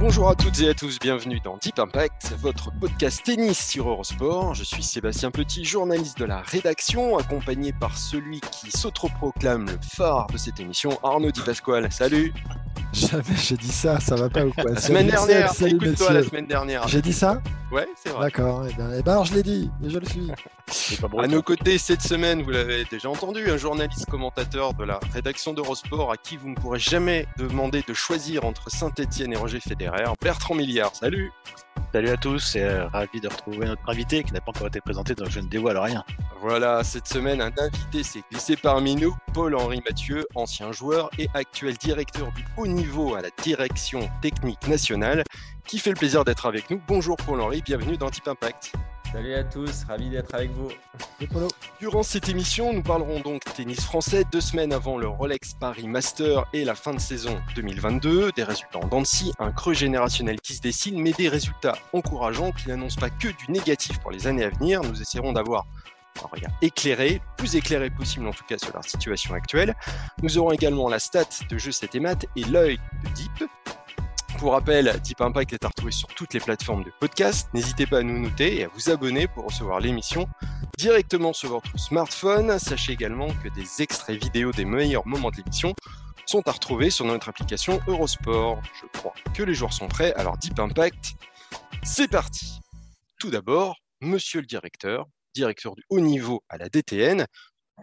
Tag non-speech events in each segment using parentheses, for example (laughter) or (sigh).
Bonjour à toutes et à tous, bienvenue dans Deep Impact, votre podcast tennis sur Eurosport. Je suis Sébastien Petit, journaliste de la rédaction, accompagné par celui qui s'autoproclame le phare de cette émission, Arnaud Di Pasquale. Salut Jamais j'ai dit ça, ça va pas ou quoi? La semaine dernière, écoute-toi la semaine dernière. J'ai dit ça? Ouais, c'est vrai. D'accord, et, ben, et ben alors je l'ai dit, et je le suis. À nos côtés cette semaine, vous l'avez déjà entendu, un journaliste commentateur de la rédaction d'Eurosport à qui vous ne pourrez jamais demander de choisir entre Saint-Etienne et Roger Federer, Bertrand Milliard. Salut Salut à tous et euh, ravi de retrouver notre invité qui n'a pas encore été présenté donc je ne dévoile rien. Voilà, cette semaine, un invité s'est glissé parmi nous, Paul-Henri Mathieu, ancien joueur et actuel directeur du haut niveau à la direction technique nationale, qui fait le plaisir d'être avec nous. Bonjour Paul-Henri, bienvenue dans Type Impact. Salut à tous, ravi d'être avec vous. Durant cette émission, nous parlerons donc tennis français deux semaines avant le Rolex Paris Master et la fin de saison 2022, des résultats en Dancy, un creux générationnel qui se dessine, mais des résultats encourageants qui n'annoncent pas que du négatif pour les années à venir. Nous essaierons d'avoir un regard éclairé, plus éclairé possible en tout cas sur leur situation actuelle. Nous aurons également la stat de jeu 7 et et l'œil de Deep, pour rappel, Deep Impact est à retrouver sur toutes les plateformes de podcast. N'hésitez pas à nous noter et à vous abonner pour recevoir l'émission directement sur votre smartphone. Sachez également que des extraits vidéo des meilleurs moments de l'émission sont à retrouver sur notre application Eurosport. Je crois que les joueurs sont prêts, alors Deep Impact, c'est parti. Tout d'abord, monsieur le directeur, directeur du haut niveau à la DTN,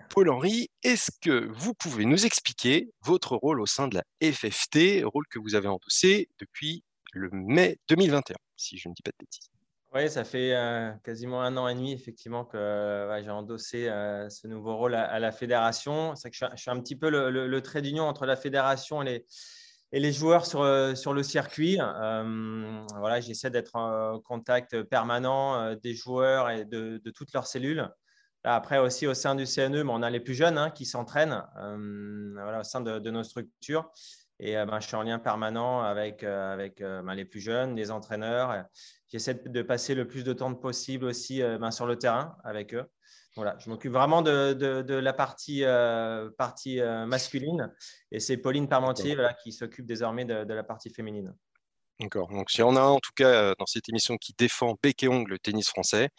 Paul-Henri, est-ce que vous pouvez nous expliquer votre rôle au sein de la FFT, rôle que vous avez endossé depuis le mai 2021, si je ne dis pas de bêtises? Oui, ça fait euh, quasiment un an et demi, effectivement, que ouais, j'ai endossé euh, ce nouveau rôle à, la fédération. C'est que je suis, un petit peu le, trait d'union entre la fédération et les, joueurs sur, euh, le circuit. Euh, voilà, J'essaie d'être en contact permanent euh, des joueurs et de toutes leurs cellules. Après aussi au sein du CNE, on a les plus jeunes hein, qui s'entraînent euh, voilà, au sein de, de, nos structures. Et euh, ben, je suis en lien permanent avec, euh, avec ben, les plus jeunes, les entraîneurs. J'essaie de passer le plus de temps possible aussi ben, sur le terrain avec eux. Voilà, je m'occupe vraiment de, de, de, la partie, partie masculine et c'est Pauline Parmentier voilà, qui s'occupe désormais de, la partie féminine. D'accord. Donc, si on a un, en tout cas dans cette émission qui défend bec et ongle le tennis français,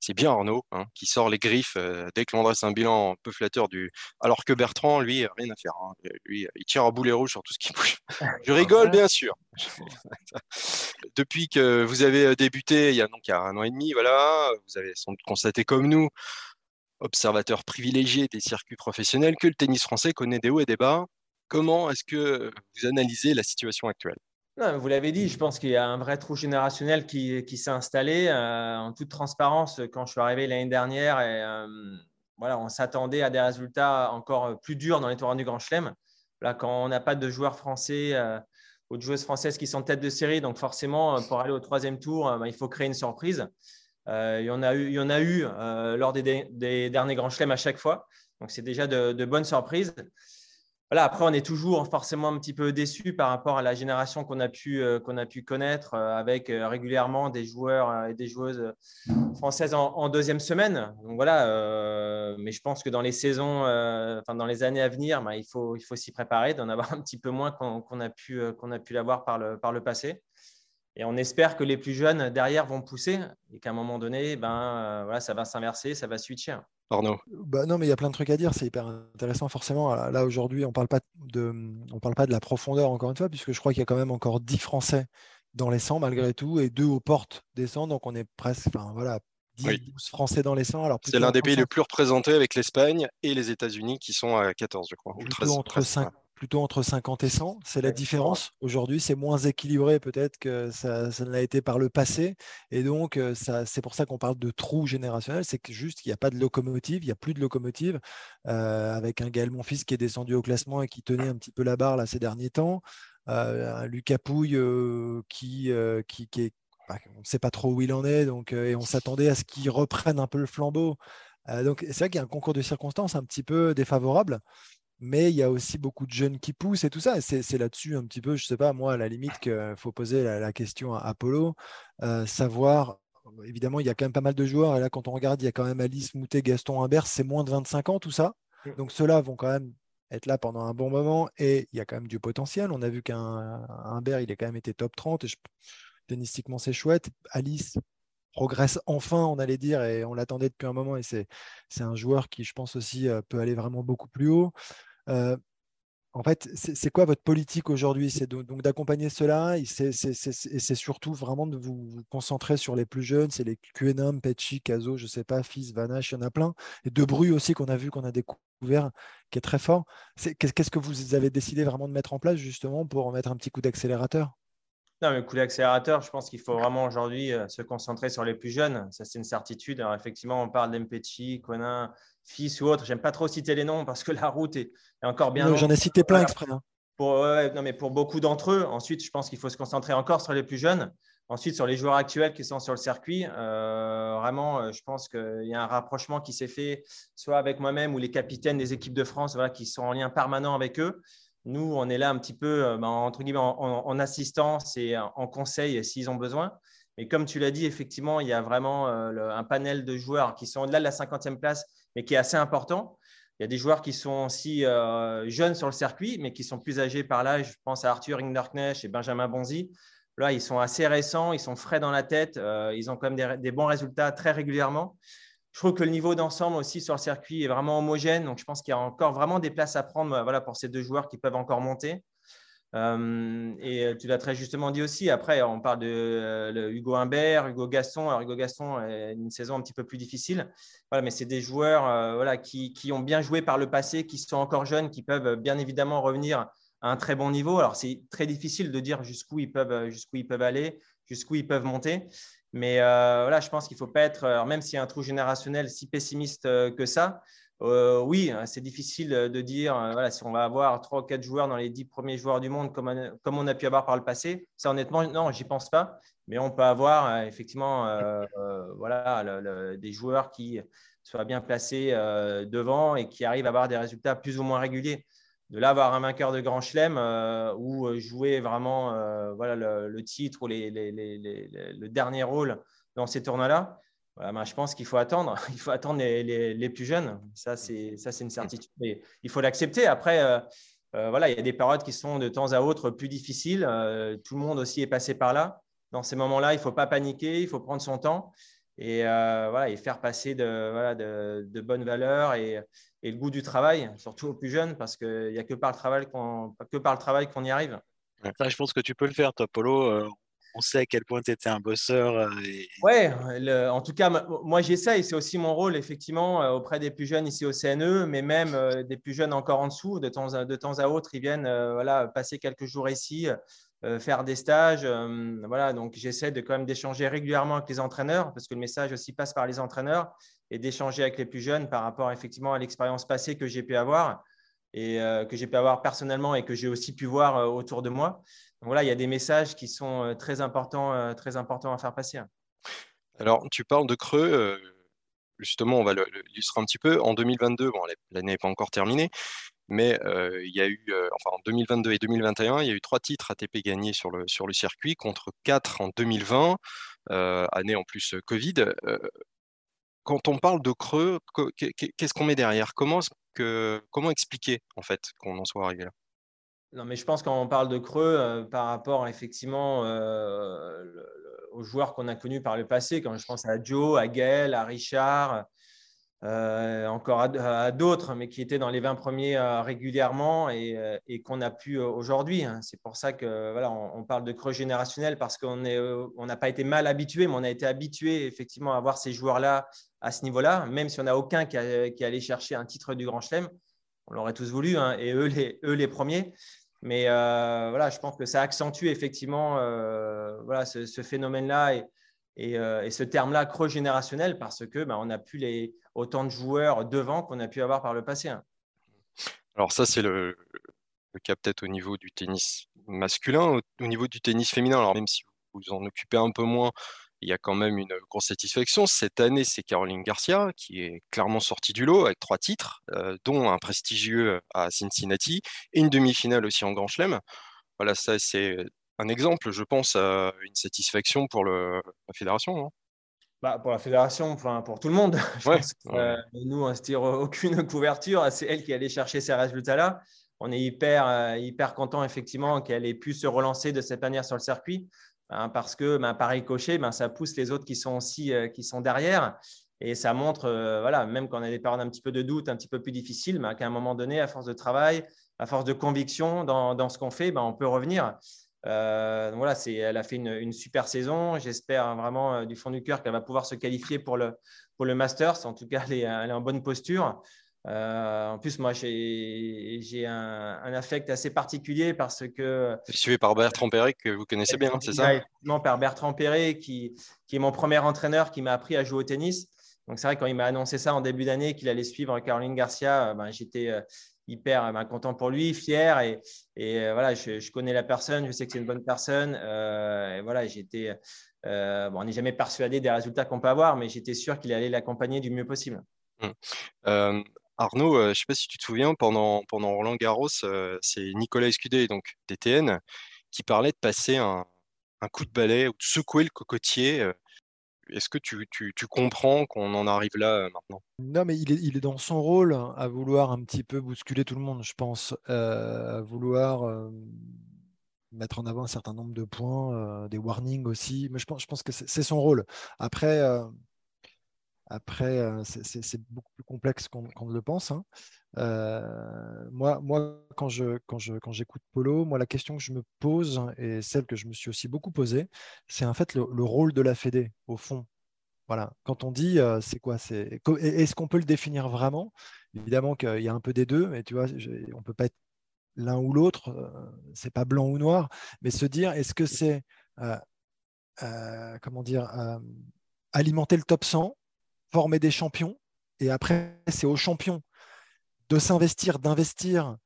c'est bien Arnaud hein, qui sort les griffes euh, dès que l'on dresse un bilan un peu flatteur du. Alors que Bertrand, lui, rien à faire. Hein. Lui, il tire à boulet rouge sur tout ce qui (laughs) bouge. Je rigole, bien sûr. (laughs) Depuis que vous avez débuté, il y a donc il y a un an et demi, voilà, vous avez sans doute constaté comme nous, observateur privilégié des circuits professionnels, que le tennis français connaît des hauts et des bas. Comment est-ce que vous analysez la situation actuelle? Non, vous l'avez dit, je pense qu'il y a un vrai trou générationnel qui, s'est installé euh, en toute transparence quand je suis arrivé l'année dernière. Et, euh, voilà, on s'attendait à des résultats encore plus durs dans les tournois du Grand Chelem. Là, quand on n'a pas de joueurs français euh, ou de joueuses françaises qui sont tête de série, donc forcément, pour aller au troisième tour, bah, il faut créer une surprise. il y en a eu, il y en a eu lors des, derniers Grands Chelem à chaque fois. Donc, c'est déjà de bonnes surprises. Après, on est toujours forcément un petit peu déçu par rapport à la génération qu'on a, pu, euh, qu'on a pu connaître euh, avec euh, régulièrement des joueurs et des joueuses françaises en, deuxième semaine. Donc voilà, mais je pense que dans les saisons, dans les années à venir, bah, il faut, il faut s'y préparer, d'en avoir un petit peu moins qu'on, qu'on a pu, qu'on a pu l'avoir par le, par le passé. Et on espère que les plus jeunes derrière vont pousser et qu'à un moment donné, ben, voilà, ça va s'inverser, ça va switcher. Arnaud bah Non, mais il y a plein de trucs à dire. C'est hyper intéressant, forcément. Là, aujourd'hui, on parle pas de, on parle pas de la profondeur, encore une fois, puisque je crois qu'il y a quand même encore 10 Français dans les 100, malgré tout, et deux aux portes des 100. Donc, on est presque, enfin, voilà, 10 oui. 12 Français dans les 100. C'est l'un des pays les plus représentés avec l'Espagne et les États-Unis qui sont à 14, je crois. Plutôt entre 5, plutôt entre 50 et 100. C'est la différence. Aujourd'hui, c'est moins équilibré peut-être que ça, ne l'a été par le passé. Et donc, euh, c'est pour ça qu'on parle de trou générationnel. C'est que juste qu'il n'y a pas de locomotive, il n'y a plus de locomotive, euh, avec un Gaël Monfils qui est descendu au classement et qui tenait un petit peu la barre là, ces derniers temps. Euh, un Lucas Pouille qui, qui, est bah, on ne sait pas trop où il en est, donc, et on s'attendait à ce qu'il reprenne un peu le flambeau. donc c'est vrai qu'il y a un concours de circonstances un petit peu défavorable mais il y a aussi beaucoup de jeunes qui poussent et tout ça. C'est là-dessus un petit peu, je ne sais pas, moi, à la limite, qu'il faut poser la, question à Apollo, euh, savoir. Évidemment, il y a quand même pas mal de joueurs. Et là, quand on regarde, il y a quand même Alice, Moutet, Gaston, Humbert, c'est moins de 25 ans, tout ça. Mm. Donc, ceux-là vont quand même être là pendant un bon moment et il y a quand même du potentiel. On a vu qu'un Humbert, il a quand même été top 30 et je... tennistiquement, c'est chouette. Alice, progresse enfin, on allait dire, et on l'attendait depuis un moment. Et c'est un joueur qui, je pense aussi, euh, peut aller vraiment beaucoup plus haut. Euh, en fait, c'est quoi votre politique aujourd'hui? C'est donc d'accompagner cela et c'est surtout vraiment de vous, concentrer sur les plus jeunes. C'est les QNM, Petchi, Caso, je ne sais pas, Fils, Vanache, il y en a plein. Et De Bru aussi qu'on a vu, qu'on a découvert, qui est très fort. Qu'est-ce que vous avez décidé vraiment de mettre en place justement pour mettre un petit coup d'accélérateur? Non, mais le coup d'accélérateur, je pense qu'il faut vraiment aujourd'hui euh, se concentrer sur les plus jeunes. Ça, c'est une certitude. Alors, effectivement, on parle d'Empechi, Conan, Fils ou autre. J'aime pas trop citer les noms parce que (laughs) la route est, encore bien. J'en ai cité plein exprès. Hein. Pour, non, mais pour beaucoup d'entre eux, ensuite, je pense qu'il faut se concentrer encore sur les plus jeunes. Ensuite, sur les joueurs actuels qui sont sur le circuit, euh, vraiment, euh, je pense qu'il y a un rapprochement qui s'est fait, soit avec moi-même ou les capitaines des équipes de France voilà, qui sont en lien permanent avec eux. Nous, on est là un petit peu euh, ben, entre guillemets, en, assistance et en conseil s'ils ont besoin. Mais comme tu l'as dit, effectivement, il y a vraiment euh, un panel de joueurs qui sont au-delà de la 50e place, mais qui est assez important. Il y a des joueurs qui sont aussi euh, jeunes sur le circuit, mais qui sont plus âgés par l'âge. Je pense à Arthur Inderknecht et Benjamin Bonzi. Là, ils sont assez récents, ils sont frais dans la tête, ils ont quand même des, bons résultats très régulièrement. Je trouve que le niveau d'ensemble aussi sur le circuit est vraiment homogène. Donc, je pense qu'il y a encore vraiment des places à prendre voilà, pour ces deux joueurs qui peuvent encore monter. Euh, et tu l'as très justement dit aussi. Après, on parle de euh, Hugo Humbert, Hugo Gaston. Alors, Hugo Gaston a une saison un petit peu plus difficile. Voilà, mais c'est des joueurs euh, voilà, qui, qui, ont bien joué par le passé, qui sont encore jeunes, qui peuvent bien évidemment revenir à un très bon niveau. Alors, c'est très difficile de dire jusqu'où ils peuvent, jusqu'où ils peuvent aller, jusqu'où ils peuvent monter. Mais euh, voilà, je pense qu'il ne faut pas être, même s'il y a un trou générationnel, si pessimiste euh, que ça. Euh, oui, c'est difficile de dire si on va avoir trois ou quatre joueurs dans les dix premiers joueurs du monde comme on, comme on a pu avoir par le passé. Ça, honnêtement, non, j'y pense pas. Mais on peut avoir effectivement voilà, des joueurs qui soient bien placés devant et qui arrivent à avoir des résultats plus ou moins réguliers de là avoir un vainqueur de Grand Chelem euh, ou euh, jouer vraiment euh, voilà, le, titre ou le dernier rôle dans ces tournois-là, ben, je pense qu'il faut attendre. (laughs) Il faut attendre les, plus jeunes. Ça, c'est une certitude. Il faut l'accepter. Après, voilà, il y a des périodes qui sont de temps à autre plus difficiles. tout le monde aussi est passé par là. Dans ces moments-là, il ne faut pas paniquer, il faut prendre son temps et, voilà, et faire passer de, voilà, de, de bonnes valeurs et, et le goût du travail, surtout aux plus jeunes, parce qu'il n'y a que par le travail qu'on que par le travail qu'on y arrive. Ça, je pense que tu peux le faire, toi, Polo. Euh, on sait à quel point tu étais un bosseur. Euh, et... Ouais, en tout cas, moi j'essaye. C'est aussi mon rôle, effectivement, euh, auprès des plus jeunes ici au CNE, mais même des plus jeunes encore en dessous. De temps à, de temps à autre, ils viennent voilà, passer quelques jours ici, faire des stages. voilà, donc j'essaie de quand même d'échanger régulièrement avec les entraîneurs, parce que le message aussi passe par les entraîneurs et d'échanger avec les plus jeunes par rapport effectivement à l'expérience passée que j'ai pu avoir et euh, que j'ai pu avoir personnellement et que j'ai aussi pu voir euh, autour de moi. Voilà, il y a des messages qui sont euh, très importants, très importants à faire passer. Alors, tu parles de creux. Justement, on va l'illustrer un petit peu. En 2022, bon, l'année n'est pas encore terminée, mais il y a eu, enfin en 2022 et 2021, il y a eu trois titres ATP gagnés sur le, sur le circuit contre quatre en 2020, année en plus Covid. Quand on parle de creux, qu'est-ce qu'on met derrière? Comment, que, comment expliquer en fait qu'on en soit arrivé là? Non, mais je pense quand on parle de creux par rapport effectivement aux joueurs qu'on a connus par le passé, quand je pense à Joe, à Gaël, à Richard, euh, encore à, d'autres, mais qui étaient dans les 20 premiers euh, régulièrement et, euh, et qu'on a pu aujourd'hui. Hein. C'est pour ça que voilà, on, parle de creux générationnel parce qu'on on n'a pas été mal habitué, mais on a été habitué effectivement à voir ces joueurs-là à ce niveau-là, même si on n'a aucun qui, qui allait chercher un titre du Grand Chelem. on l'aurait tous voulu, hein, et eux les, eux les premiers. Mais voilà, je pense que ça accentue effectivement voilà, ce, phénomène-là et, et, ce terme-là creux générationnel parce que bah, on n'a plus les, autant de joueurs devant qu'on a pu avoir par le passé. Hein. Alors ça, c'est le, le cas peut-être au niveau du tennis masculin, au, niveau du tennis féminin. Alors même si vous vous en occupez un peu moins, il y a quand même une grosse satisfaction. Cette année, c'est Caroline Garcia qui est clairement sortie du lot avec trois titres, euh, dont un prestigieux à Cincinnati et une demi-finale aussi en Grand Chelem. Voilà, ça c'est un exemple, je pense, à une satisfaction pour la fédération. Bah, pour la fédération, enfin pour tout le monde. (laughs) Je pense que, euh, nous, on ne se tire aucune (laughs) couverture. C'est elle qui allait chercher ces résultats-là on est hyper, euh, hyper content effectivement qu'elle ait pu se relancer de cette manière sur le circuit hein, parce que ben, pareil coché, ben, ça pousse les autres qui sont aussi euh, qui sont derrière et ça montre, euh, voilà, même quand on a des périodes un petit peu de doute, un petit peu plus difficiles, ben, qu'à un moment donné, à force de travail, à force de conviction dans, ce qu'on fait, on peut revenir. Voilà, elle a fait une, super saison. J'espère vraiment du fond du cœur qu'elle va pouvoir se qualifier pour le, pour le Masters. En tout cas, elle est en bonne posture. Euh, en plus, moi, j'ai un, affect assez particulier parce que. Suivi par Bertrand Perret, que vous connaissez bien, c'est ça? Effectivement, par Bertrand Perret, qui, qui est mon premier entraîneur qui m'a appris à jouer au tennis. Donc, c'est vrai, quand il m'a annoncé ça en début d'année, qu'il allait suivre Caroline Garcia, euh, ben, j'étais euh, hyper ben, content pour lui, fier. Et, et voilà, je, connais la personne, je sais que c'est une bonne personne. et voilà, j'étais. bon, on n'est jamais persuadé des résultats qu'on peut avoir, mais j'étais sûr qu'il allait l'accompagner du mieux possible. Mmh. Arnaud, euh, je ne sais pas si tu te souviens, pendant, pendant Roland Garros, euh, c'est Nicolas Escudé, donc DTN, qui parlait de passer un, coup de balai ou de secouer le cocotier. Euh. Est-ce que tu, comprends qu'on en arrive là maintenant? Non, mais il est, il est, dans son rôle à vouloir un petit peu bousculer tout le monde, je pense, à vouloir mettre en avant un certain nombre de points, des warnings aussi. Mais je pense, je pense que c'est son rôle. Après, après, euh, c'est beaucoup plus complexe qu'on ne le pense. Hein. Euh, moi, moi, quand je quand je quand j'écoute Polo, moi la question que je me pose et celle que je me suis aussi beaucoup posée, c'est en fait le, rôle de la Fédé au fond. Voilà. Quand on dit euh, c'est quoi, c'est est-ce qu'on peut le définir vraiment? Évidemment qu'il y a un peu des deux, mais tu vois, on peut pas être l'un ou l'autre. c'est pas blanc ou noir, mais se dire est-ce que c'est comment dire alimenter le top 100 former des champions. Et après, c'est aux champions de s'investir, d'investir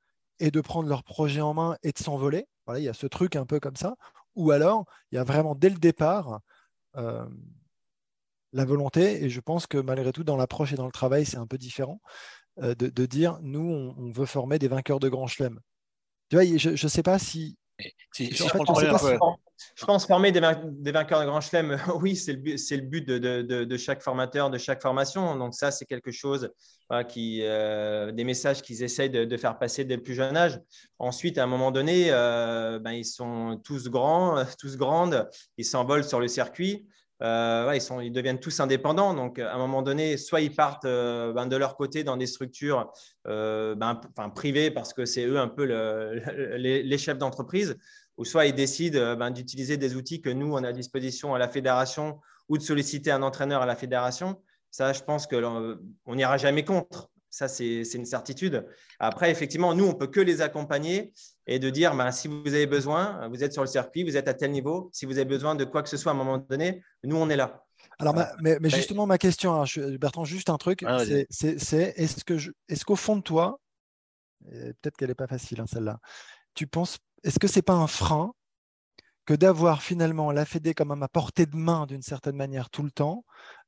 et de prendre leur projet en main et de s'envoler. Voilà, il y a ce truc un peu comme ça. Ou alors, il y a vraiment dès le départ euh, la volonté, et je pense que malgré tout, dans l'approche et dans le travail, c'est un peu différent, euh, de, dire, nous, on, veut former des vainqueurs de Grand Chelem. Tu vois, je ne sais pas si je, pense former des, vainqueurs de Grand Chelem, oui, c'est le, but de, chaque formateur, de chaque formation. Donc ça, c'est quelque chose qui, euh, des messages qu'ils essayent de, faire passer dès le plus jeune âge. Ensuite, à un moment donné, euh, ben, ils sont tous grands, tous grandes, ils s'envolent sur le circuit. Euh, ils, deviennent tous indépendants. Donc, à un moment donné, soit ils partent euh, ben, de leur côté dans des structures euh, ben, privées parce que c'est eux un peu les, chefs d'entreprise, ou soit ils décident ben, d'utiliser des outils que nous, on a à disposition à la fédération ou de solliciter un entraîneur à la fédération. Ça, je pense qu'on n'ira jamais contre. Ça, c'est une certitude. Après, effectivement, nous, on peut que les accompagner et de dire, ben, si vous avez besoin, vous êtes sur le circuit, vous êtes à tel niveau, si vous avez besoin de quoi que ce soit à un moment donné, nous, on est là. Alors, mais, justement, ma question, hein, Bertrand, juste un truc, ah, c'est est-ce que est-ce qu'au fond de toi, peut-être qu'elle n'est pas facile, hein, celle-là, tu penses, est-ce que c'est pas un frein que d'avoir finalement la Fédé comme à portée de main d'une certaine manière tout le temps,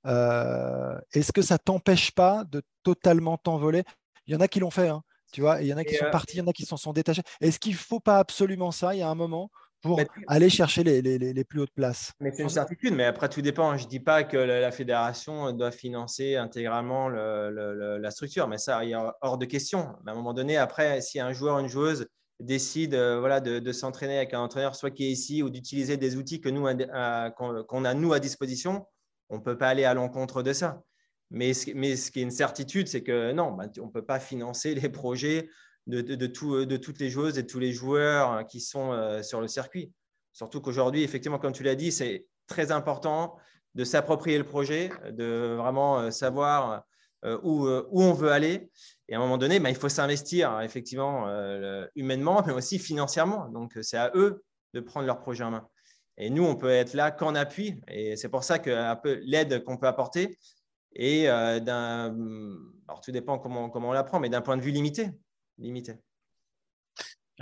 euh, est-ce que ça t'empêche pas de totalement t'envoler? Il y en a qui l'ont fait, hein, tu vois, il y en a qui sont euh, partis, il y en a qui s'en sont détachés. Est-ce qu'il ne faut pas absolument ça, il y a un moment, pour aller chercher les, les, les, plus hautes places. Mais c'est une certitude, mais après tout dépend. Je ne dis pas que la, fédération doit financer intégralement le, la structure, mais ça, il y a hors de question. à un moment donné, après, si un joueur, une joueuse décide euh, voilà, de, s'entraîner avec un entraîneur, soit qui est ici, ou d'utiliser des outils que nous, qu'on a nous à disposition, on ne peut pas aller à l'encontre de ça. Mais ce, mais ce qui est une certitude, c'est que non, bah, on ne peut pas financer les projets de, de, de, toutes les joueuses et tous les joueurs qui sont euh, sur le circuit. Surtout qu'aujourd'hui, effectivement, comme tu l'as dit, c'est très important de s'approprier le projet, de vraiment euh, savoir où, où, on veut aller Et à un moment donné, bah, il faut s'investir effectivement humainement, mais aussi financièrement. Donc, c'est à eux de prendre leur projet en main. Et nous, on peut être là qu'en appui. Et c'est pour ça que l'aide qu'on peut apporter est d'un. Alors, tout dépend comment, comment on la prend, mais d'un point de vue limité. limité.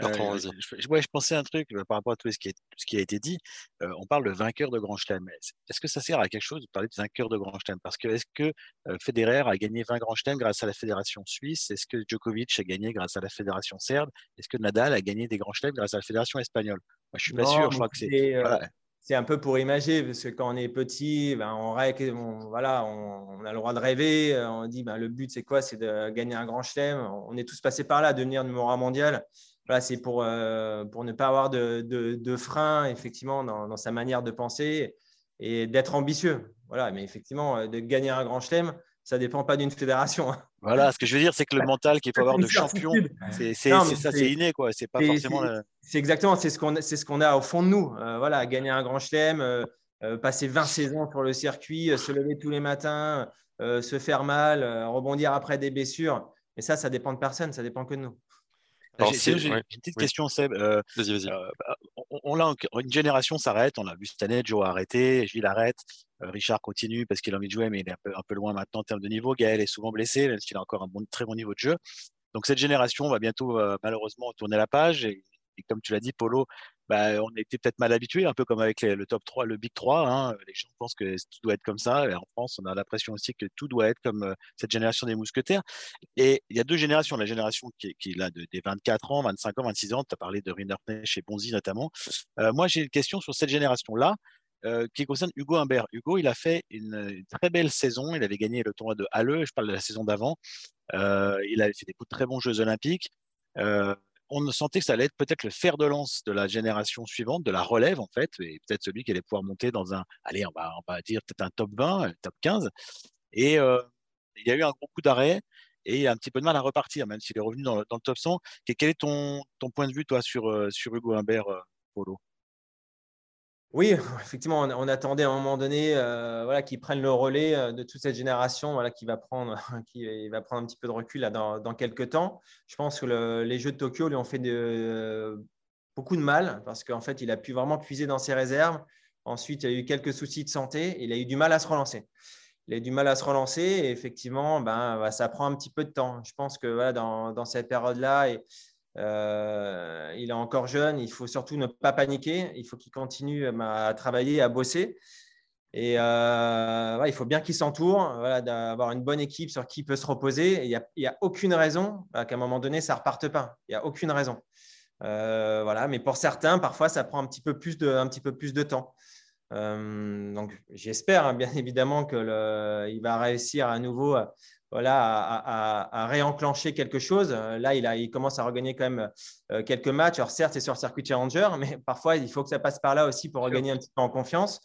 Euh, je, ouais, je pensais à un truc euh, par rapport à tout ce qui, est, ce qui a été dit. Euh, on parle de vainqueur de Grand Chelem. Est-ce que ça sert à quelque chose de parler de vainqueur de Grand Chelem? Parce que est-ce que Federer a gagné 20 Grand Chelem grâce à la fédération suisse? Est-ce que Djokovic a gagné grâce à la fédération serbe? Est-ce que Nadal a gagné des Grands Chelem grâce à la fédération espagnole? Moi, je suis pas sûr. Je crois que c'est. C'est un peu pour imaginer, parce que quand on est petit, ben, on, rêve, voilà, on, a le droit de rêver. On dit ben, le but, c'est quoi? C'est de gagner un grand chelem. On est tous passés par là, devenir numéro un mondial c'est pour, euh, pour ne pas avoir de, de, frein, effectivement, dans, sa manière de penser et d'être ambitieux. Voilà, mais effectivement, euh, de gagner un grand chelem, ça ne dépend pas d'une fédération. Hein. Voilà, ce que je veux dire, c'est que le mental qu'il faut avoir de champion, c'est ça, c'est inné, quoi. C'est pas forcément. C'est exactement, c'est ce qu'on ce qu'on a au fond de nous. Euh, voilà, gagner un grand chelem, passer 20 saisons sur le circuit, se lever tous les matins, se faire mal, rebondir après des blessures. Mais ça, ça dépend de personne, ça dépend que de nous. J'ai une petite question, Seb. Euh, vas-y, vas-y. Euh, bah, on, on, une génération s'arrête. On l'a vu cette année. Joe a arrêté, Gilles arrête. Euh, Richard continue parce qu'il a envie de jouer, mais il est un peu, un peu, loin maintenant en termes de niveau. Gaël est souvent blessé, même s'il a encore un bon, très bon niveau de jeu. Donc cette génération va bientôt malheureusement tourner la page. Et, et comme tu l'as dit, Polo, bah, on était peut-être mal habitué, un peu comme avec le top 3, le Big 3. Hein. Les gens pensent que tout doit être comme ça. Et en France, on a l'impression aussi que tout doit être comme euh, cette génération des mousquetaires. Et il y a deux générations. La génération qui, qui est là de, des 24 ans, 25 ans, 26 ans. Tu as parlé de Riner chez Bonzi notamment. Euh, moi, j'ai une question sur cette génération-là. Euh, qui concerne Hugo Humbert. Hugo, il a fait une, très belle saison. Il avait gagné le tournoi de Halle, je parle de la saison d'avant. Il avait fait des très bons Jeux Olympiques. On sentait que ça allait être peut-être le fer de lance de la génération suivante, de la relève en fait, et peut-être celui qui allait pouvoir monter dans un, allez, on va, dire peut-être un top 20, un top 15. Et euh, il y a eu un gros coup d'arrêt et un petit peu de mal à repartir, même s'il est revenu dans le, top 100. quel est ton, point de vue, toi, sur, euh, sur Hugo Humbert, euh, Polo oui, (laughs) effectivement, on, attendait à un moment donné euh, voilà, qu'il prenne le relais euh, de toute cette génération voilà, qui, va prendre, (laughs) qui va prendre un petit peu de recul là, dans, quelques temps. Je pense que les Jeux de Tokyo lui ont fait de, beaucoup de mal parce qu'en fait, il a pu vraiment puiser dans ses réserves. Ensuite, il y a eu quelques soucis de santé. Il a eu du mal à se relancer. Il a eu du mal à se relancer et effectivement, ben, ça prend un petit peu de temps. Je pense que dans, dans cette période-là, euh, il est encore jeune, il faut surtout ne pas paniquer, il faut qu'il continue euh, à travailler, à bosser. Et euh, il faut bien qu'il s'entoure, d'avoir une bonne équipe sur qui il peut se reposer. Il n'y a, aucune raison qu'à un moment donné, ça ne reparte pas. Il n'y a aucune raison. voilà, mais pour certains, parfois, ça prend un petit peu plus de temps. Donc, j'espère hein, bien (laughs) évidemment qu'il va réussir à nouveau voilà, à, réenclencher quelque chose. Là, il, a, il commence à regagner quand même euh, quelques matchs. Alors, certes, c'est sur circuit challenger, (laughs) mais parfois, il faut que ça passe par là aussi pour regagner un petit peu en confiance.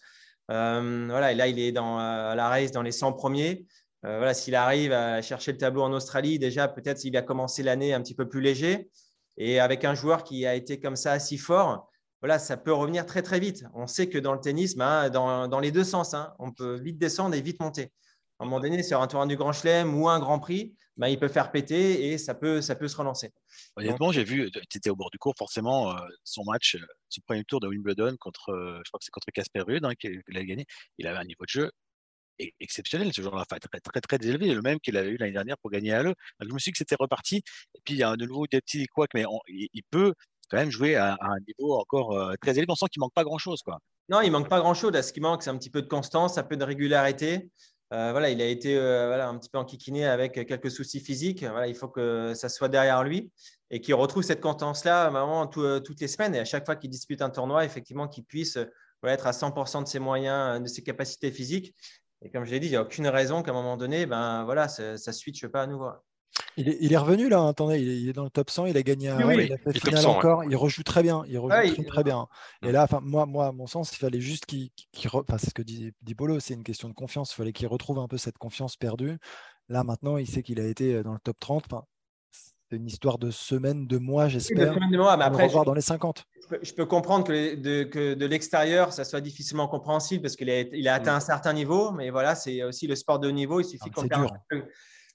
Euh, voilà, et là, il est dans euh, la race dans les 100 premiers. voilà, s'il arrive à chercher le tableau en Australie, déjà, peut-être s'il va commencer l'année un petit peu plus léger. Et avec un joueur qui a été comme ça si fort, voilà, ça peut revenir très très vite. On sait que dans le tennis, ben, dans, les deux sens, hein, on peut vite descendre et vite monter à un moment donné, sur un tournoi du Grand Chelem ou un Grand Prix, bah, il peut faire péter et ça peut, ça peut se relancer. Honnêtement, j'ai vu, tu étais au bord du cours, forcément, euh, son match, euh, son premier tour de Wimbledon contre, euh, je crois que c'est contre Casper Ruud hein, qu'il a gagné. Il avait un niveau de jeu exceptionnel, ce genre-là, très, très, très élevé, le même qu'il avait eu l'année dernière pour gagner à l'E. Je me suis dit que c'était reparti. Et puis, il y a de nouveau des petits couacs, mais il, peut quand même jouer à, un niveau encore très élevé. On sent qu'il manque pas grand-chose. Quoi. Non, il manque pas grand-chose. Ce qui manque, c'est un petit peu de constance, un peu de régularité. Euh, voilà, il a été euh, voilà, un petit peu enquiquiné avec quelques soucis physiques. Voilà, il faut que ça soit derrière lui et qu'il retrouve cette constance-là vraiment euh, toutes les semaines. Et à chaque fois qu'il dispute un tournoi, effectivement, qu'il puisse être à 100% de ses moyens, de ses capacités physiques. Et comme je l'ai dit, il n'y a aucune raison qu'à un moment donné, ben, voilà, ça ne switche pas à nouveau. Il est, revenu là, attendez, il est, dans le top 100, il a gagné un il a fait finale encore, il rejoue très bien, il rejoue très, bien. Et là, moi, moi, à mon sens, il fallait juste qu'il, enfin, c'est ce que dit, dit Polo, c'est une question de confiance, il fallait qu'il retrouve un peu cette confiance perdue. Là, maintenant, il sait qu'il a été euh, dans le top 30. c'est une histoire de semaines, de mois, j'espère. de mois, mais après, je, dans les 50. Je peux, comprendre que de, que de l'extérieur, ça soit difficilement compréhensible parce qu'il a, il a atteint mm. un certain niveau, mais voilà, c'est aussi le sport de haut niveau. Il suffit qu'on perde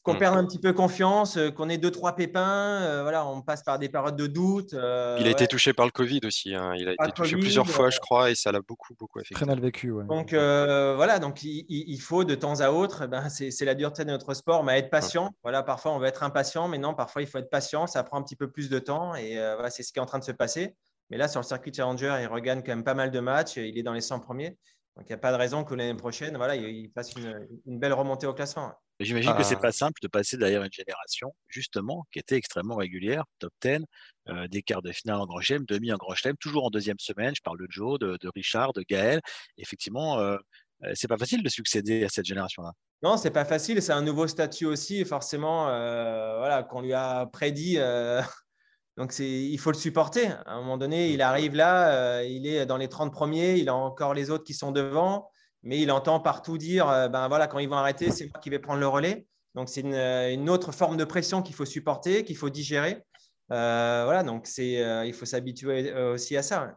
qu'on mm. perde un petit peu confiance, euh, qu'on ait deux, trois pépins. Euh, voilà, on passe par des périodes de doute. Euh, il a été touché par le Covid aussi. Hein. Il a été touché plusieurs fois, je crois, et ça l'a beaucoup, beaucoup affecté. Très mal vécu. Donc voilà, donc il, faut de temps à autre, eh ben, c'est la dureté de notre sport, mais être patient. Voilà, parfois on va être impatient, mais non, parfois il faut être patient. Ça prend un petit peu plus de temps, et voilà, c'est ce qui est en train de se passer. Mais là, sur le circuit Challenger, il regagne quand même pas mal de matchs. Il est dans les 100 premiers. Donc, il n'y a pas de raison que l'année prochaine, voilà, il fasse une, une, belle remontée au classement. J'imagine que c'est ah. pas simple de passer derrière une génération, justement, qui était extrêmement régulière, top 10, euh, des quarts de finale en grand chelem, demi en grand chelem, toujours en deuxième semaine. Je parle de Joe, de, Richard, de Gaël. Effectivement, euh, euh, c'est pas facile de succéder à cette génération-là. Non, c'est pas facile. C'est un nouveau statut aussi, forcément, euh, voilà, qu'on lui a prédit. (laughs) donc, il faut le supporter. À un moment donné, il arrive là, il est dans les 30 premiers, il a encore les autres qui sont devant mais il entend partout dire euh, ben voilà, quand ils vont arrêter, c'est moi qui vais prendre le relais. Donc, c'est une, euh, autre forme de pression qu'il faut supporter, qu'il faut digérer. Euh, voilà, donc c'est, il faut s'habituer aussi à ça.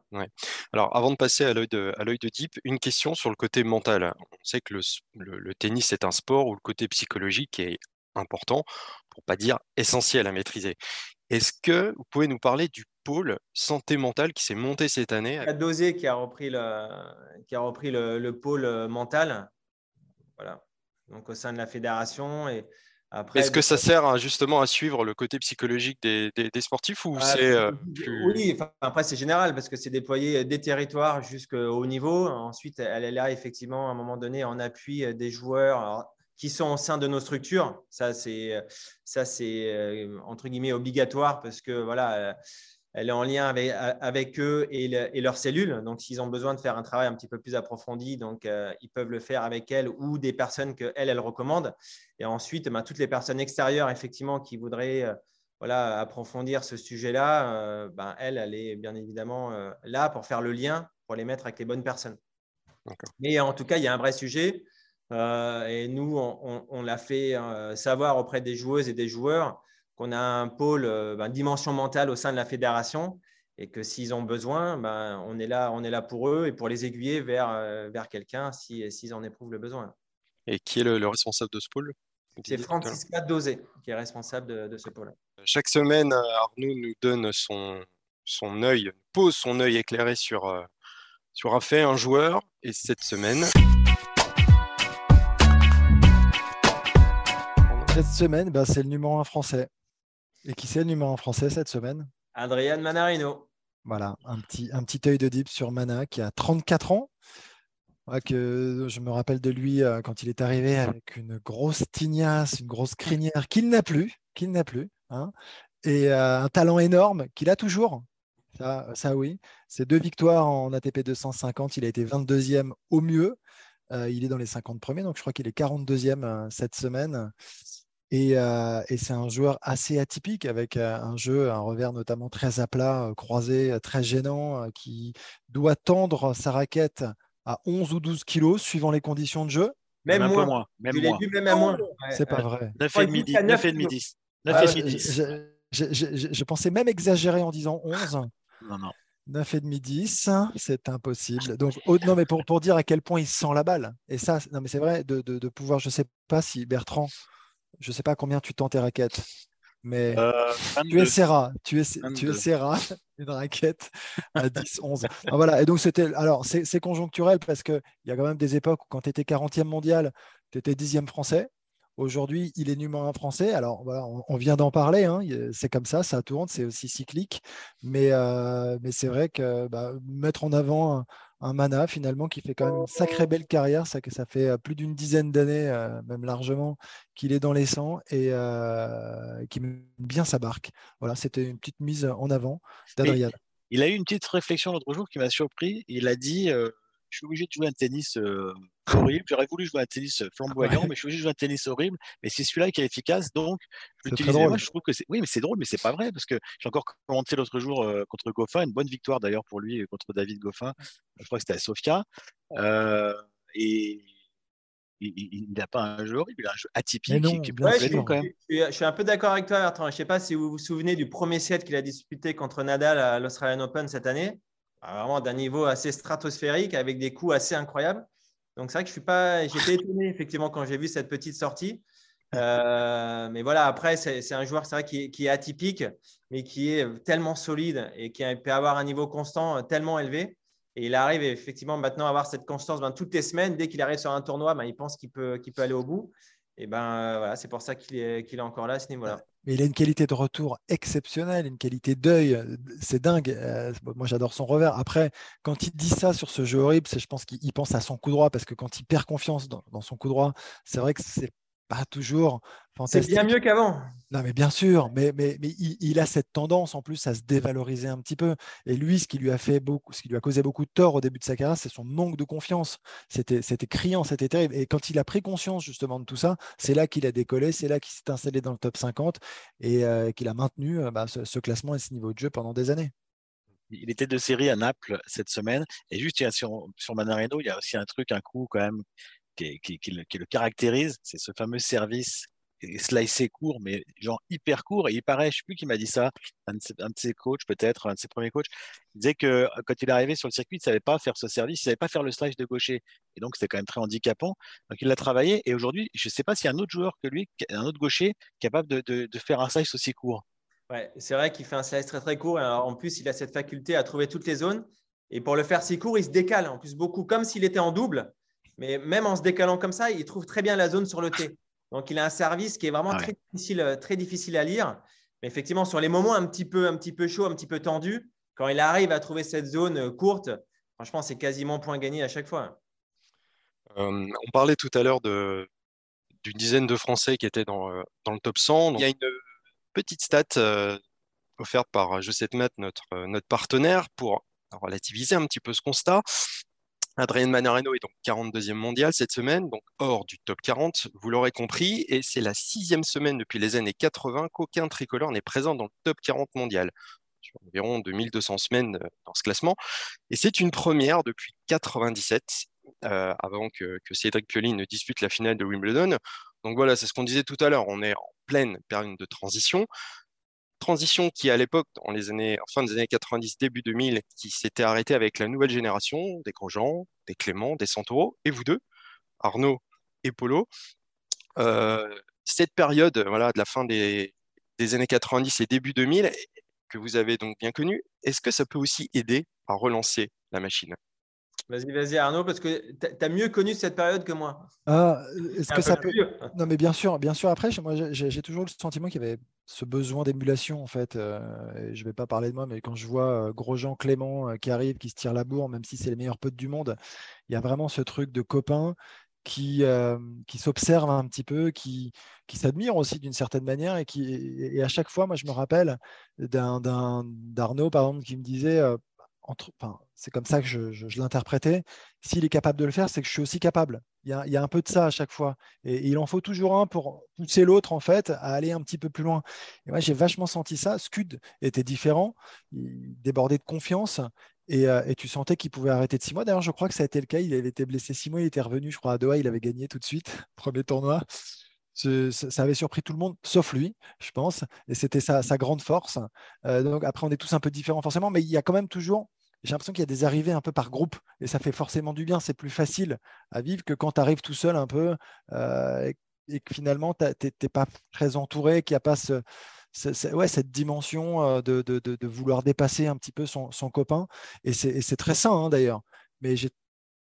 Alors, avant de passer à l'œil de, à l'œil de Deep, une question sur le côté mental. On sait que le, le, tennis est un sport où le côté psychologique est important, pour pas dire essentiel à maîtriser. Est-ce que vous pouvez nous parler du pôle santé mentale qui s'est monté cette année. a Dosé qui a repris le, qui a repris le, pôle euh, mental. Voilà. Donc au sein de la fédération. Et après, Est-ce que ça sert justement à suivre le côté psychologique des, des, sportifs ou ah, c'est euh, Oui, après c'est général parce que c'est déployé des territoires jusqu'au haut niveau. Ensuite, elle est là effectivement à un moment donné en appui des joueurs. qui sont au sein de nos structures. Ça, c'est, ça, c'est euh, entre guillemets obligatoire parce que voilà, elle est en lien avec, eux et, leurs cellules. Donc, s'ils ont besoin de faire un travail un petit peu plus approfondi, donc, euh, ils peuvent le faire avec elle ou des personnes qu'elle, elle recommande. Et ensuite, ben, toutes les personnes extérieures, effectivement, qui voudraient euh, voilà, approfondir ce sujet-là, euh, ben, elle, elle est bien évidemment là pour faire le lien, pour les mettre avec les bonnes personnes. Mais en tout cas, il y a un vrai sujet. et nous, on l'a fait savoir auprès des joueuses et des joueurs qu'on a un pôle euh, ben, dimension mentale au sein de la fédération et que s'ils ont besoin, ben, on, est là, on est là pour eux et pour les aiguiller vers, euh, vers quelqu'un s'ils si, en éprouvent le besoin. Et qui est le, responsable de ce pôle? C'est Francisca Dosé qui est responsable de, ce pôle. Chaque semaine, Arnaud nous donne son, son œil, pose son œil éclairé sur, euh, sur un fait, un joueur. Et cette semaine. Cette semaine, ben, c'est le numéro un français. Et qui c'est le numéro en français cette semaine Adrian Manarino. Voilà, un petit, un petit œil de dip sur Mana qui a 34 ans. que je me rappelle de lui euh, quand il est arrivé avec une grosse tignasse, une grosse crinière qu'il n'a plus, qu'il n'a plus, hein. et euh, un talent énorme qu'il a toujours. Ça, ça oui, c'est deux victoires en ATP 250. Il a été 22e au mieux. Euh, il est dans les 50 premiers, donc je crois qu'il est 42e cette semaine. Euh, et, c'est un joueur assez atypique avec euh, un jeu, un revers notamment très à plat, euh, croisé, très gênant, qui doit tendre sa raquette à 11 ou 12 kilos suivant les conditions de jeu. Même, moins. Même moins. même à moins. C'est pas vrai. 9,5 10. 10. Je, pensais même exagérer en disant 11. Non, non. 9,5 10, c'est impossible. Donc, non, mais pour, pour dire à quel point il sent la balle. Et ça, non, mais c'est vrai, de, de, de pouvoir, je ne sais pas si Bertrand je ne sais pas combien tu tends tes raquettes, mais euh, tu essaieras, tu, essaieras (laughs) une raquette à 10, 11. Ah, voilà, et donc c'était, alors c'est conjoncturel parce qu'il y a quand même des époques où quand tu étais 40e mondial, tu étais 10e français. Aujourd'hui, il est numéro un français. Alors, voilà, on, vient d'en parler. Hein. C'est comme ça, ça tourne, c'est aussi cyclique. Mais, euh, mais c'est vrai que bah, mettre en avant un Mana finalement qui fait quand même une sacrée belle carrière. Ça, ça fait euh, plus d'une dizaine d'années, euh, même largement, qu'il est dans les 100 et euh, qui met bien sa barque. Voilà, c'était une petite mise en avant d'Adrian. Il a eu une petite réflexion l'autre jour qui m'a surpris. Il a dit Je suis obligé de jouer un tennis horrible. J'aurais voulu jouer un tennis flamboyant, mais je suis obligé de jouer un tennis horrible. Mais c'est celui-là qui est efficace, donc je l'utilise. Moi, je trouve que c'est. Oui, mais c'est drôle, mais c'est pas vrai parce que j'ai encore commenté l'autre jour euh, contre Goffin, une bonne victoire d'ailleurs pour lui contre David Goffin. Je crois que c'était à Sofia. Euh, et il n'a pas un jeu horrible, il a un jeu atypique. je, suis un peu d'accord avec toi, Bertrand. Je ne sais pas si vous vous souvenez du premier set qu'il a disputé contre Nadal à l'Australian Open cette année. Vraiment d'un niveau assez stratosphérique avec des coups assez incroyables. Donc, c'est vrai que je suis pas. J'étais étonné, effectivement, quand j'ai vu cette petite sortie. mais voilà, après, c'est un joueur, c'est vrai, qui, est atypique, mais qui est tellement solide et qui peut avoir un niveau constant tellement élevé. Et il arrive effectivement maintenant à avoir cette constance ben, toutes les semaines. Dès qu'il arrive sur un tournoi, ben, il pense qu'il peut, aller au bout. Et ben euh, voilà, c'est pour ça qu'il est, est encore là à ce niveau-là. Mais il a une qualité de retour exceptionnelle, une qualité d'œil, c'est dingue. Euh, moi, j'adore son revers. Après, quand il dit ça sur ce jeu horrible, je pense qu'il pense à son coup droit parce que quand il perd confiance dans, dans son coup droit, c'est vrai que c'est pas toujours c'est bien mieux qu'avant. Non, mais bien sûr, mais, mais, mais il, a cette tendance en plus à se dévaloriser un petit peu. Et lui, ce qui lui a fait beaucoup, ce qui lui a causé beaucoup de tort au début de sa carrière, c'est son manque de confiance. C'était, c'était criant, c'était terrible. Et quand il a pris conscience justement de tout ça, c'est là qu'il a décollé, c'est là qu'il s'est installé dans le top 50 et euh, qu'il a maintenu euh, bah, ce, classement et ce niveau de jeu pendant des années. Il était de série à Naples cette semaine. Et juste sur, sur Manarino, il y a aussi un truc, un coup quand même qui, le, caractérise, c'est ce fameux service slicé court, mais genre hyper court. Et il paraît, je sais plus qui m'a dit ça, un de, ses, coachs peut-être, un de ses premiers coachs, il disait que euh, quand il est arrivé sur le circuit, il ne savait pas faire ce service, il ne savait pas faire le slice de gaucher. Et donc, c'était quand même très handicapant. Donc, il l'a travaillé. Et aujourd'hui, je ne sais pas s'il y a un autre joueur que lui, un autre gaucher, capable de, de, faire un slice aussi court. Ouais, c'est vrai qu'il fait un slice très très court. Et en plus, il a cette faculté à trouver toutes les zones. Et pour le faire si court, il se décale en plus beaucoup, comme s'il était en double. Mais même en se décalant comme ça, il trouve très bien la zone sur le T. Donc, il a un service qui est vraiment très, difficile, euh, très difficile à lire. Mais effectivement, sur les moments un petit peu, un petit peu chauds, un petit peu tendus, quand il arrive à trouver cette zone euh, courte, franchement, c'est quasiment point gagné à chaque fois. Euh, on parlait tout à l'heure d'une dizaine de Français qui étaient dans, dans le top 100. il y a une petite stat offerte par Je sais notre, notre partenaire, pour relativiser un petit peu ce constat. Adrien Manarino est donc 42e mondial cette semaine, donc hors du top 40, vous l'aurez compris, et c'est la sixième semaine depuis les années 80 qu'aucun tricolore n'est présent dans le top 40 mondial, sur environ 2200 semaines euh, dans ce classement. Et c'est une première depuis 97, euh, avant que, Cédric Pioline ne dispute la finale de Wimbledon. Donc voilà, c'est ce qu'on disait tout à l'heure, on est en pleine période de transition transition qui, à l'époque, en fin des années 90, début 2000, qui s'était arrêtée avec la nouvelle génération des Grosjean, des Clément, des Santoro, et vous deux, Arnaud et Polo. Euh, cette période voilà, de la fin des, des, années 90 et début 2000, que vous avez donc bien connue, est-ce que ça peut aussi aider à relancer la machine? Vas-y, vas-y Arnaud, parce que tu as mieux connu cette période que moi. Ah, est-ce que ça peut... Non, mais bien sûr, bien sûr. Après, moi, j'ai toujours le sentiment qu'il y avait ce besoin d'émulation, en fait. Euh, je ne vais pas parler de moi, mais quand je vois euh, Grosjean, Clément euh, qui arrive, qui se tire la bourre, même si c'est les meilleurs potes du monde, il y a vraiment ce truc de copain qui, qui s'observe un petit peu, qui, qui s'admire aussi d'une certaine manière et qui et à chaque fois, moi je me rappelle d'Arnaud par exemple qui me disait c'est comme ça que je, l'interprétais. S'il est capable de le faire, c'est que je suis aussi capable. Il y, a, un peu de ça à chaque fois. Et, il en faut toujours un pour pousser l'autre, en fait, à aller un petit peu plus loin. Et moi, j'ai vachement senti ça. Scud était différent. Il débordait de confiance. Et, euh, tu sentais qu'il pouvait arrêter de six mois. D'ailleurs, je crois que ça a été le cas. Il avait été blessé six mois. Il était revenu, je crois, à Doha. Il avait gagné tout de suite, (laughs) premier tournoi. Ça avait surpris tout le monde, sauf lui, je pense. Et c'était sa, grande force. Euh, donc après, on est tous un peu différents forcément, mais il y a quand même toujours j'ai l'impression qu'il y a des arrivées un peu par groupe et ça fait forcément du bien. C'est plus facile à vivre que quand tu arrives tout seul un peu euh, et que finalement tu n'es pas très entouré, qu'il n'y a pas ouais, cette dimension euh, de, de, de, vouloir dépasser un petit peu son, son copain. Et c'est très sain hein, d'ailleurs. Mais j'ai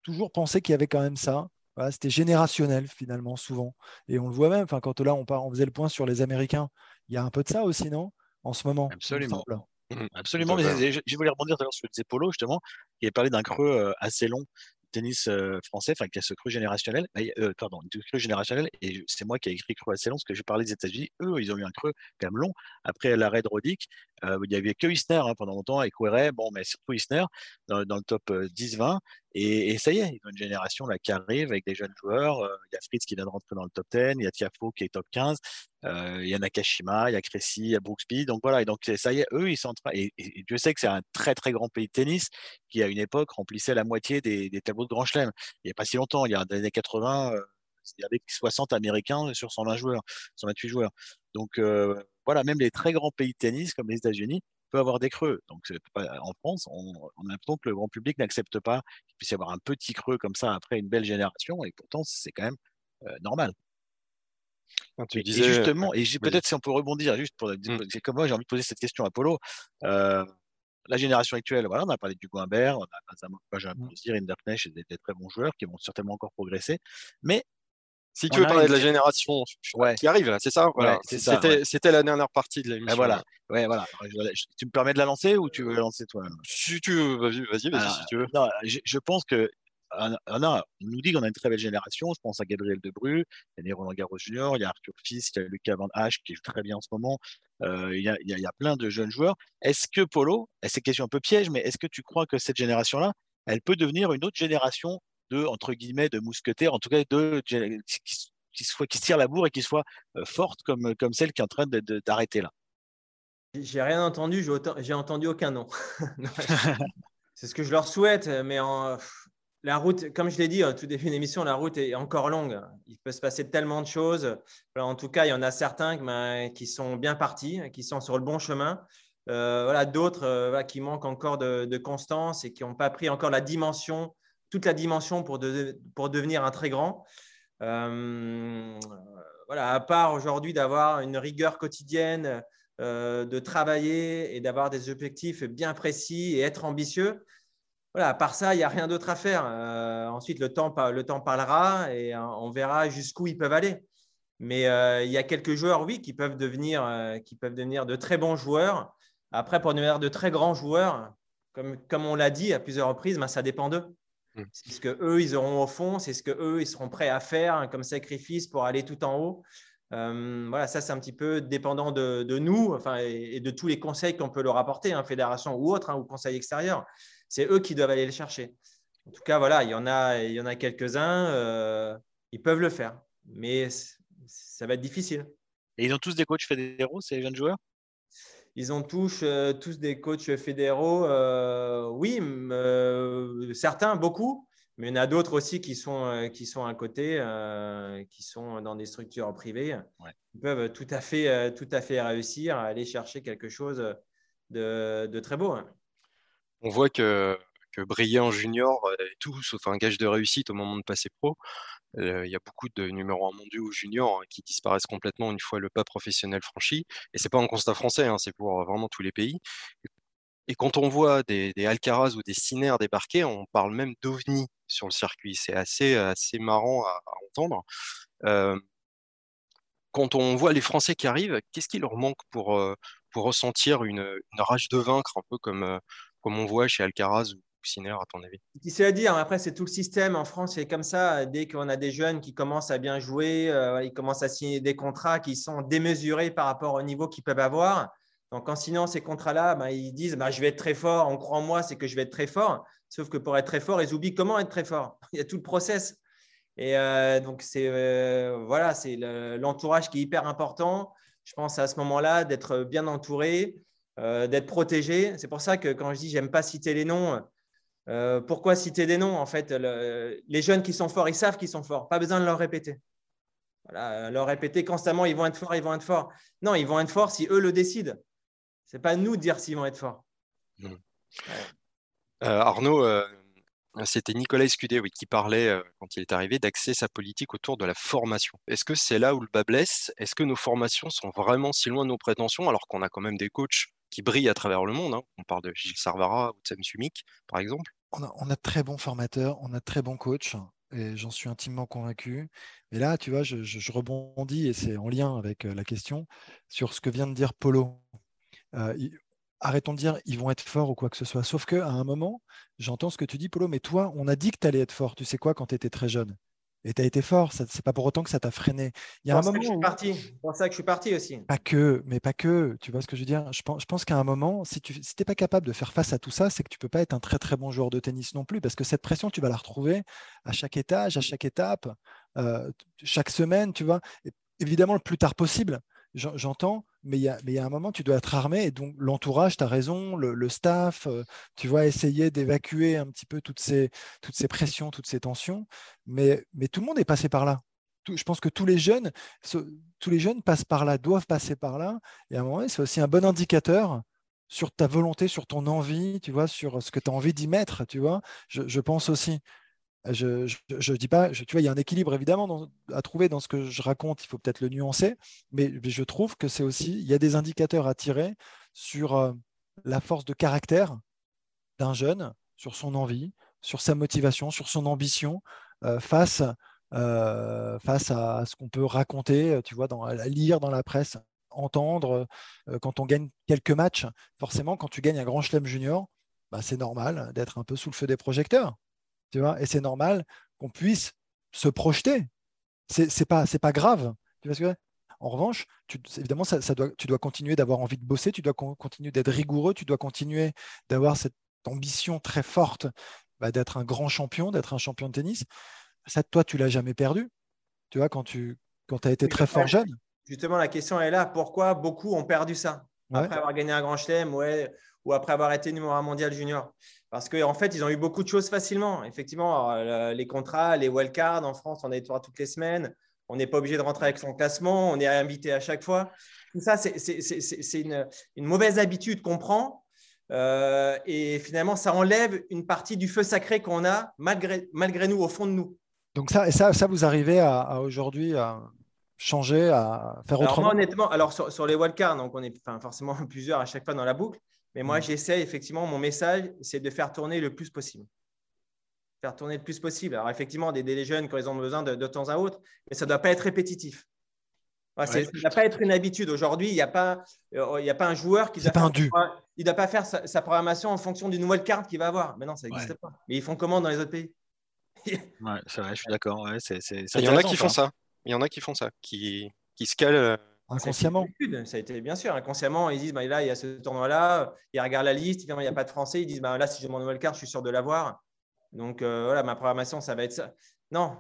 toujours pensé qu'il y avait quand même ça. C'était générationnel finalement, souvent. Et on le voit même, quand là on, on faisait le point sur les Américains, il y a un peu de ça aussi, non En ce moment. Absolument. Mmh, absolument, mais je voulais rebondir sur ce que disait Polo, justement, qui a parlé d'un creux assez long tennis français, enfin qui a ce creux générationnel, euh, pardon, creux générationnel, et c'est moi qui ai écrit creux assez long, parce que je parlais des États-Unis, eux, ils ont eu un creux quand même long. Après l'arrêt de Rodic, il n'y avait que Isner hein, pendant longtemps, et Querret, bon, mais surtout Isner, dans, le top 10-20, et, ça y est, il y a une génération là qui arrive avec des jeunes joueurs. Il y a Fritz qui vient de rentrer dans le top 10, il y a Tiafo qui est top 15, il y a Nakashima, il y a Cressy, il y a Brooksby. Donc voilà, et donc ça y est, eux, ils sont en train. Et, Dieu sait que c'est un très très grand pays de tennis qui, à une époque, remplissait la moitié des, tableaux de Grand Chelem. Il n'y a pas si longtemps, il y a des années 80, il y avait 60 Américains sur 120 joueurs, 128 joueurs. Donc voilà, même les très grands pays de tennis comme les États-Unis peut avoir des creux. Donc, en France, on, on, a l'impression que le grand public n'accepte pas qu'il puisse y avoir un petit creux comme ça après une belle génération, et pourtant, c'est quand même euh, normal. et, justement, et peut-être si on peut rebondir, juste pour mmh. comme moi, j'ai envie de poser cette question à Polo. Euh, la génération actuelle, voilà, on a parlé du Guimbert, on a Benjamin Bozir, Inderknecht, des, des très bons joueurs qui vont certainement encore progresser. Mais si tu veux parler de la génération qui arrive, c'est ça, voilà. C'était la dernière partie de l'émission. Ben voilà, ouais, voilà. tu me permets de la lancer ou tu veux la lancer toi? Si tu veux, vas-y, vas-y, si tu veux. je, pense que on a, on nous dit qu'on a une très belle génération. Je pense à Gabriel Debru, il y a Roland Garros Junior, il y a Arthur Fils, il y a Lucas Van Hache qui joue très bien en ce moment. Euh, il, y a, il, y a, plein de jeunes joueurs. Est-ce que Polo, c'est une question un peu piège, mais est-ce que tu crois que cette génération-là, elle peut devenir une autre génération de entre guillemets de mousquetaires, en tout cas de qui, qui, soit, qui se tire la bourre et qui soit euh, forte comme, comme celle qui est en train d'arrêter là. J'ai rien entendu, j'ai entendu aucun nom. (laughs) (laughs) c'est ce que je leur souhaite, mais en, la route, comme je l'ai dit en tout début d'émission, la route est encore longue. Il peut se passer tellement de choses. en tout cas, il y en a certains ben, qui sont bien partis, qui sont sur le bon chemin. Euh, voilà, d'autres euh, qui manquent encore de, constance et qui n'ont pas pris encore la dimension, toute la dimension pour, devenir un très grand. Euh, voilà, à part aujourd'hui d'avoir une rigueur quotidienne, de travailler et d'avoir des objectifs bien précis et être ambitieux, voilà, à part ça, il n'y a rien d'autre à faire. Euh, ensuite, le temps, le temps parlera et euh, on verra jusqu'où ils peuvent aller. Mais euh, il y a quelques joueurs, oui, qui peuvent, devenir, qui peuvent devenir de très bons joueurs. Après, pour devenir de très grands joueurs, comme, comme on l'a dit à plusieurs reprises, ben, ça dépend d'eux. Mm. C'est ce qu'eux, ils auront au fond, c'est ce qu'eux, ils seront prêts à faire hein, comme sacrifice pour aller tout en haut. voilà, ça, c'est un petit peu dépendant de, nous enfin, et, de tous les conseils qu'on peut leur apporter, hein, fédération ou autre, hein, ou conseil extérieur c'est eux qui doivent aller les chercher. En tout cas, voilà, il y en a, il y en a quelques-uns, euh, ils peuvent le faire, mais ça va être difficile. Et ils ont tous des coachs fédéraux, ces jeunes joueurs? Ils ont tous, euh, tous des coachs fédéraux, euh, oui, certains, beaucoup, mais il y en a d'autres aussi qui sont, qui sont à côté, qui sont dans des structures privées. Ils peuvent tout à, fait, tout à fait réussir à aller chercher quelque chose de, de très beau. Hein on voit que, briller en junior est tout sauf un gage de réussite au moment de passer pro. Euh, il y a beaucoup de numéros 1 mondiaux ou juniors hein, qui disparaissent complètement une fois le pas professionnel franchi. Et c'est pas un constat français, hein, c'est pour vraiment tous les pays. Et quand on voit des, Alcaraz ou des Sinner débarquer, on parle même d'ovni sur le circuit. C'est assez, marrant à, entendre. Euh, quand on voit les Français qui arrivent, qu'est-ce qui leur manque pour, euh, ressentir une, rage de vaincre, un peu comme, comme on voit chez Alcaraz À ton avis? C'est à dire. Après, c'est tout le système. En France, c'est comme ça. Dès qu'on a des jeunes qui commencent à bien jouer, euh, ils commencent à signer des contrats qui sont démesurés par rapport au niveau qu'ils peuvent avoir. Donc, en signant ces contrats-là, ben, ils disent bah, Je vais être très fort, on croit en moi, c'est que je vais être très fort. Sauf que pour être très fort, ils oublient comment être très fort. (laughs) Il y a tout le process. Et euh, donc, c'est euh, voilà, c'est l'entourage qui est hyper important. Je pense à ce moment-là d'être bien entouré, d'être protégé. C'est pour ça que quand je dis j'aime pas citer les noms, euh, pourquoi citer des noms En fait, les jeunes qui sont forts, ils savent qu'ils sont forts. Pas besoin de leur répéter. Voilà, leur répéter constamment, ils vont être forts, ils vont être forts. Non, ils vont être forts si eux le décident. C'est pas nous de dire s'ils vont être forts. Mmh. Euh, Arnaud, c'était Nicolas Escudé qui parlait, quand il est arrivé, d'axer sa politique autour de la formation. Est-ce que c'est là où le bas blesse? Est-ce que nos formations sont vraiment si loin de nos prétentions alors qu'on a quand même des coachs qui brillent à travers le monde. Hein. On parle de Gilles Sarvara ou de Sam Sumik, par exemple. On a, très bons formateurs, on a très bons coachs, et j'en suis intimement convaincu. Mais là, tu vois, je, rebondis, et c'est en lien avec euh, la question, sur ce que vient de dire Polo. Euh, arrêtons de dire ils vont être forts ou quoi que ce soit. Sauf qu'à un moment, j'entends ce que tu dis, Polo, mais toi, on a dit que tu allais être fort. Tu sais quoi quand tu étais très jeune? Et tu as été fort, ce n'est pas pour autant que ça t'a freiné. Il y a un moment. Que je suis parti. C'est pour ça que je suis parti aussi. Pas que, mais pas que. Tu vois ce que je veux dire? Je pense, je pense qu'à un moment, si tu n'es pas capable de faire face à tout ça, c'est que tu ne peux pas être un très très bon joueur de tennis non plus, parce que cette pression, tu vas la retrouver à chaque étage, à chaque étape, euh, chaque semaine, tu vois? évidemment, le plus tard possible. J'entends, mais il y, a, un moment, tu dois être armé. Et donc, l'entourage, tu as raison, le, staff, euh, tu vas essayer d'évacuer un petit peu toutes ces, toutes ces pressions, toutes ces tensions. Mais, mais tout le monde est passé par là. je pense que tous les jeunes, tous les jeunes passent par là, doivent passer par là. Et à un moment, c'est aussi un bon indicateur sur ta volonté, sur ton envie, tu vois, sur ce que tu as envie d'y mettre, tu vois. Je, je pense aussi. Je ne dis pas, tu il y a un équilibre évidemment à trouver dans ce que je raconte, il faut peut-être le nuancer, mais, je trouve que c'est aussi, il y a des indicateurs à tirer sur euh, la force de caractère d'un jeune, sur son envie, sur sa motivation, sur son ambition euh, face, euh, à ce qu'on peut raconter, tu vois, dans, lire dans la presse, entendre quand on gagne quelques matchs. Forcément, quand tu gagnes un grand chelem junior, bah, c'est normal d'être un peu sous le feu des projecteurs. Tu vois et c'est normal qu'on puisse se projeter. C'est n'est pas, pas grave. Tu vois ce que en revanche, tu, évidemment, ça, doit, tu dois continuer d'avoir envie de bosser, tu dois continuer d'être rigoureux, tu dois continuer d'avoir cette ambition très forte bah, d'être un grand champion, d'être un champion de tennis. Ça, toi, tu l'as jamais perdu. Tu vois, quand tu quand as été très fort jeune. Justement, la question est là. Pourquoi beaucoup ont perdu ça? Après avoir gagné un grand chelem, ouais, ou après avoir été numéro un mondial junior. Parce qu'en en fait, ils ont eu beaucoup de choses facilement. Effectivement, euh, les contrats, les wildcards en France, on tours toutes les semaines. On n'est pas obligé de rentrer avec son classement. On est invité à chaque fois. Tout ça, c'est une, une, mauvaise habitude qu'on prend. Euh, et finalement, ça enlève une partie du feu sacré qu'on a malgré, malgré nous, au fond de nous. Donc ça, ça, ça vous arrivez à, aujourd'hui à changer, à faire autrement? alors Honnêtement, alors sur, sur les wildcards, donc on est enfin, forcément (laughs) plusieurs à chaque fois dans la boucle. Mais moi, j'essaie effectivement, mon message, c'est de faire tourner le plus possible. Faire tourner le plus possible. Alors, effectivement, des délais jeunes quand ils ont besoin de, temps à autre, mais ça ne doit pas être répétitif. ça ne doit pas être une habitude. Aujourd'hui, il n'y a, pas, euh, a pas un joueur qui doit, pas il doit pas faire sa, programmation en fonction d'une nouvelle carte qu'il va avoir. Mais non, ça n'existe pas. Mais ils font comment dans les autres pays? (laughs) Ouais, c'est vrai, je suis d'accord. il y en a qui font ça. Il y en a qui font ça, qui, qui se calent euh, Inconsciemment. Ça a été bien sûr. Inconsciemment, ils disent bah, là, il y a ce tournoi-là. Ils regardent la liste. Il n'y a pas de français. Ils disent bah, là, si j'ai mon nouvelle carte, je suis sûr de l'avoir. Donc euh, voilà, ma programmation, ça va être ça. Non.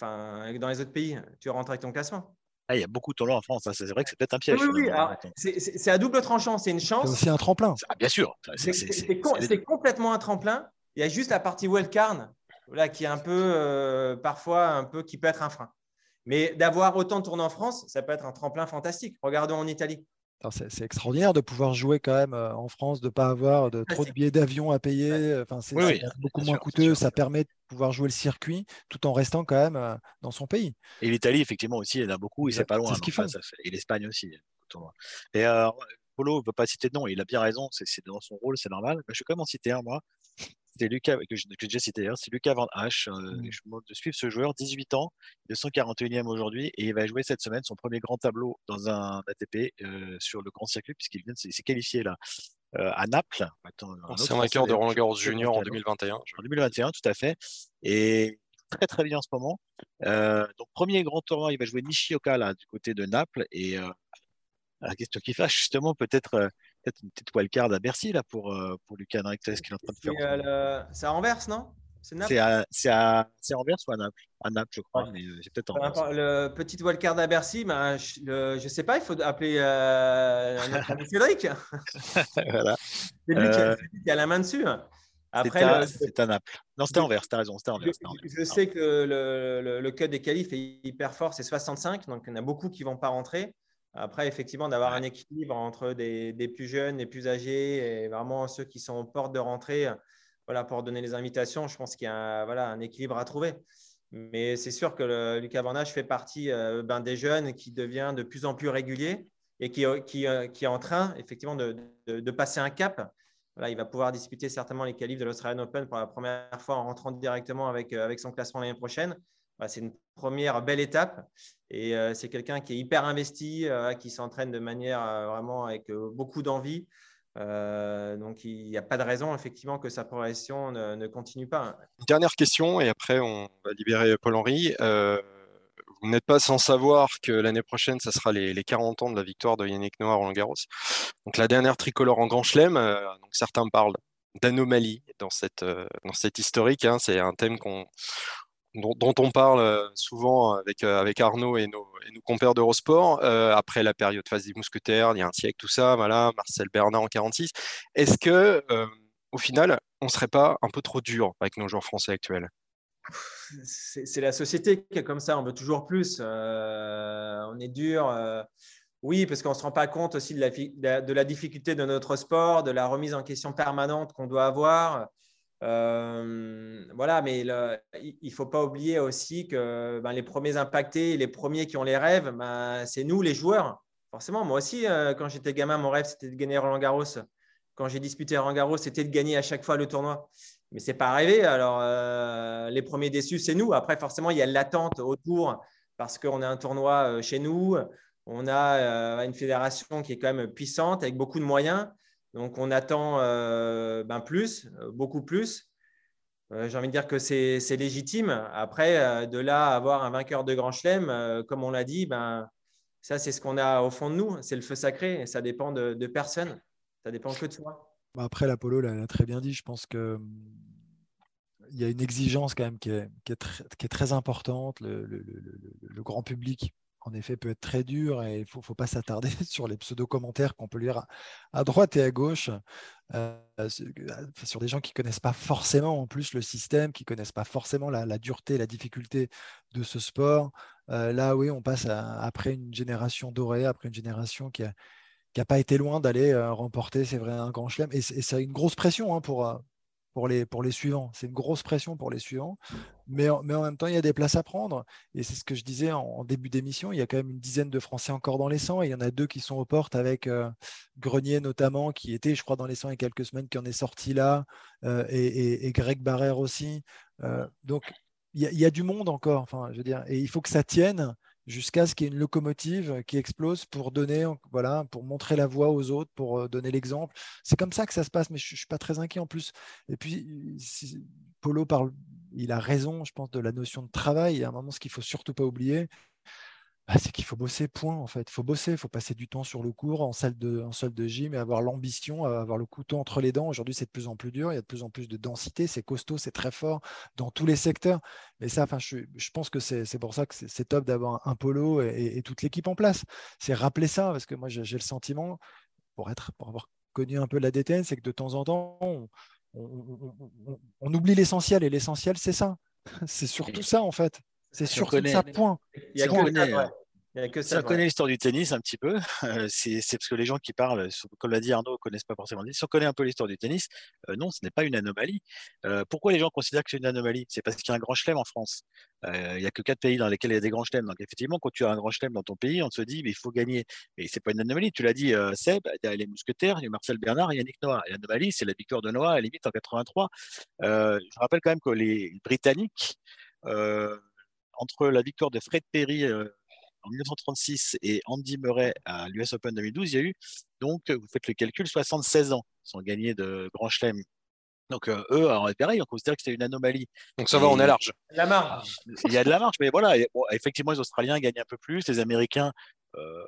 Enfin, dans les autres pays, tu rentres avec ton classement. Ah, il y a beaucoup de tournois en France. Hein. C'est vrai que c'est peut-être un piège. Oui, oui. C'est à double tranchant. C'est une chance. C'est aussi un tremplin. Ah, bien sûr. C'est complètement un tremplin. Il y a juste la partie wildcard voilà, qui est un peu, euh, parfois, un peu, qui peut être un frein. Mais d'avoir autant de tournois en France, ça peut être un tremplin fantastique. Regardons en Italie. C'est extraordinaire de pouvoir jouer quand même euh, en France, de ne pas avoir de, trop de billets d'avion à payer. Enfin, c'est beaucoup moins coûteux. ça permet de pouvoir jouer le circuit tout en restant quand même euh, dans son pays. Et l'Italie, effectivement, aussi, il y en a beaucoup et c'est pas loin. Ce Et l'Espagne aussi. Et euh, Polo ne peut pas citer de nom, il a bien raison, c'est dans son rôle, c'est normal. je vais quand même en citer un, moi. C'était Lucas, que j'ai déjà cité c'est Lucas Van Hache. Euh, mmh. Je de suivre ce joueur, 18 ans, 241e aujourd'hui, et il va jouer cette semaine son premier grand tableau dans un ATP euh, sur le grand circuit, puisqu'il vient de s'est qualifié là. Euh, à Naples. Ancien vainqueur de Roland Garros Junior en 2021. En 2021, tout à fait. Et très très bien en ce moment. donc premier grand tournoi, il va jouer Nishioka là du côté de Naples et la question qui fâche justement peut-être peut-être une petite wildcard à Bercy là, pour, euh, pour Lucas ce qu'il est en train de faire. C'est à Anvers, non? C'est à, à, Anvers ou à Naples? À Naples, je crois, mais euh, c'est peut-être Anvers. Le petit wildcard à Bercy, ben, je ne sais pas, il faut appeler euh, Cédric. (laughs) voilà. C'est lui qui a, la main dessus. Après, c'est à, Naples. Non, c'était Anvers, tu as raison. Anvers, je, sais que le, le, le, code des qualifs est hyper fort, c'est 65, donc il y en a beaucoup qui ne vont pas rentrer. Après, effectivement, d'avoir un équilibre entre des, plus jeunes, des plus âgés et vraiment ceux qui sont aux portes de rentrée, voilà, pour donner les invitations, je pense qu'il y a un, voilà, un équilibre à trouver. Mais c'est sûr que le, Lucas Van fait partie euh, ben, des jeunes qui devient de plus en plus régulier et qui, qui, euh, qui est en train, effectivement, de, de, passer un cap. Voilà, il va pouvoir disputer certainement les qualifs de l'Australian Open pour la première fois en rentrant directement avec, euh, avec son classement l'année prochaine. C'est une première belle étape. Et euh, c'est quelqu'un qui est hyper investi, euh, qui s'entraîne de manière euh, vraiment avec beaucoup d'envie. donc, il n'y a pas de raison, effectivement, que sa progression ne, continue pas. dernière question, et après, on va libérer Paul-Henri. vous n'êtes pas sans savoir que l'année prochaine, ça sera les, 40 ans de la victoire de Yannick Noah Roland Garros. Donc, la dernière tricolore en Grand Chelem. certains parlent d'anomalie dans cette, dans cette historique. Hein. c'est un thème qu'on dont, on parle euh, souvent avec, euh, avec Arnaud et nos, et nos compères d'Eurosport, euh, après la période phase des mousquetaires, il y a un siècle, tout ça, voilà, Marcel Bernard en 46. Est-ce que, au final, on ne serait pas un peu trop dur avec nos joueurs français actuels? C'est la société qui est comme ça, on veut toujours plus. on est dur. oui, parce qu'on ne se rend pas compte aussi de la, de la, difficulté de notre sport, de la remise en question permanente qu'on doit avoir. Voilà, mais il ne faut pas oublier aussi que ben, les premiers impactés, les premiers qui ont les rêves, ben, c'est nous, les joueurs. Forcément, moi aussi, quand j'étais gamin, mon rêve, c'était de gagner Roland Garros. Quand j'ai disputé Roland Garros, c'était de gagner à chaque fois le tournoi. Mais ce n'est pas arrivé. Alors, les premiers déçus, c'est nous. Après, forcément, il y a l'attente autour parce qu'on a un tournoi chez nous. On a une fédération qui est quand même puissante avec beaucoup de moyens. Donc, on attend euh, ben plus, euh, beaucoup plus. Euh, j'ai envie de dire que c'est légitime. Après, de là avoir un vainqueur de Grand Chelem, comme on l'a dit, ben, ça, c'est ce qu'on a au fond de nous. C'est le feu sacré ça dépend de, personne. Ça dépend que de soi. Bah, après, l'Apollo l'a très bien dit. Je pense que il y a une exigence quand même qui est, très, importante. le, grand public en effet, peut être très dur et il ne faut, pas s'attarder (laughs) sur les pseudo-commentaires qu'on peut lire à, droite et à gauche euh, euh, sur des gens qui ne connaissent pas forcément en plus le système, qui ne connaissent pas forcément la, dureté, la difficulté de ce sport. Euh, là, oui, on passe après une génération dorée, après une génération qui n'a pas été loin d'aller remporter, c'est vrai, un grand chelem. Et, c'est une grosse pression hein, pour, pour les, pour les suivants. C'est une grosse pression pour les suivants, mais, mais en même temps, il y a des places à prendre. Et c'est ce que je disais en, début d'émission, il y a quand même une dizaine de Français encore dans les 100, et il y en a deux qui sont aux portes avec euh, Grenier notamment, qui était, je crois, dans les 100 il y a quelques semaines, qui en est sorti là, euh, et, Greg Barrère aussi. Euh, donc, il y, a, il y, a, du monde encore, enfin, je veux dire, et il faut que ça tienne jusqu'à ce qu'il y ait une locomotive qui explose pour donner, voilà, pour montrer la voie aux autres, pour euh, donner l'exemple. C'est comme ça que ça se passe, mais je ne suis pas très inquiet en plus. Et puis, Polo parle, il a raison, je pense, de la notion de travail. Il y a un moment, ce qu'il faut surtout pas oublier, bah, c'est qu'il faut bosser, point, en fait. Il faut bosser, il faut passer du temps sur le cours, en salle de, en salle de gym et avoir l'ambition, euh, avoir le couteau entre les dents. Aujourd'hui, c'est de plus en plus dur, il y a de plus en plus de densité, c'est costaud, c'est très fort dans tous les secteurs. Mais ça, enfin, je, je pense que c'est pour ça que c'est top d'avoir un, polo et, toute l'équipe en place. C'est rappeler ça, parce que moi, j'ai le sentiment, pour, être, pour avoir connu un peu la DTN, c'est que de temps en temps, on, on oublie l'essentiel, et l'essentiel, c'est ça. (laughs) C'est surtout ça, en fait. C'est sûr que ça, point. Il y a que ça. connaît l'histoire du tennis un petit peu. c'est parce que les gens qui parlent, comme l'a dit Arnaud, connaissent pas forcément. Si on connaît un peu l'histoire du tennis, euh, non, ce n'est pas une anomalie. Euh, pourquoi les gens considèrent que c'est une anomalie? C'est parce qu'il y a un grand chelem en France. Euh, il n'y a que quatre pays dans lesquels il y a des grands chelems. Donc effectivement, quand tu as un grand chelem dans ton pays, on se dit, mais il faut gagner. Mais c'est pas une anomalie. Tu l'as dit, Seb, il y a les mousquetaires, il y a Marcel Bernard, il y a Yannick Noah. L'anomalie, c'est la victoire de Noah à la limite en 83. je rappelle quand même que les Britanniques entre la victoire de Fred Perry euh, en 1936 et Andy Murray à l'US Open 2012, il y a eu, donc, vous faites le calcul, 76 ans sans gagner de Grand Chelem. Donc, euh, eux, alors, pareil, on considère que c'était une anomalie. Donc, ça va, on est large. La marge. Il y a de la marge, mais voilà, effectivement, les Australiens gagnent un peu plus, les Américains, euh,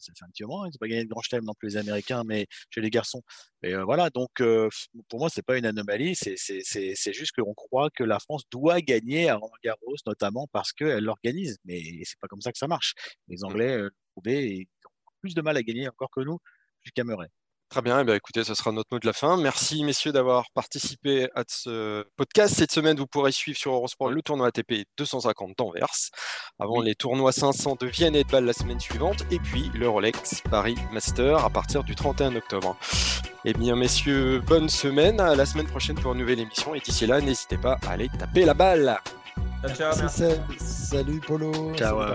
ça fait un petit moment, ils n'ont pas gagné de grand chelem non plus les Américains, mais chez les garçons. Et euh, voilà, donc euh, pour moi, c'est pas une anomalie, c'est juste qu'on croit que la France doit gagner à Roland Garros, notamment parce qu'elle l'organise. Mais c'est pas comme ça que ça marche. Les mmh. Anglais euh, ils ont plus de mal à gagner encore que nous Murray. Très bien, eh bien, écoutez, ce sera notre mot de la fin. Merci messieurs d'avoir participé à ce podcast. Cette semaine, vous pourrez suivre sur Eurosport le tournoi ATP 250 d'Anvers, avant les tournois 500 de Vienne et de Bâle la semaine suivante, et puis le Rolex Paris Master à partir du 31 octobre. Eh bien messieurs, bonne semaine, à la semaine prochaine pour une nouvelle émission, et d'ici là, n'hésitez pas à aller taper la balle. Ciao, Salut Polo. Ciao.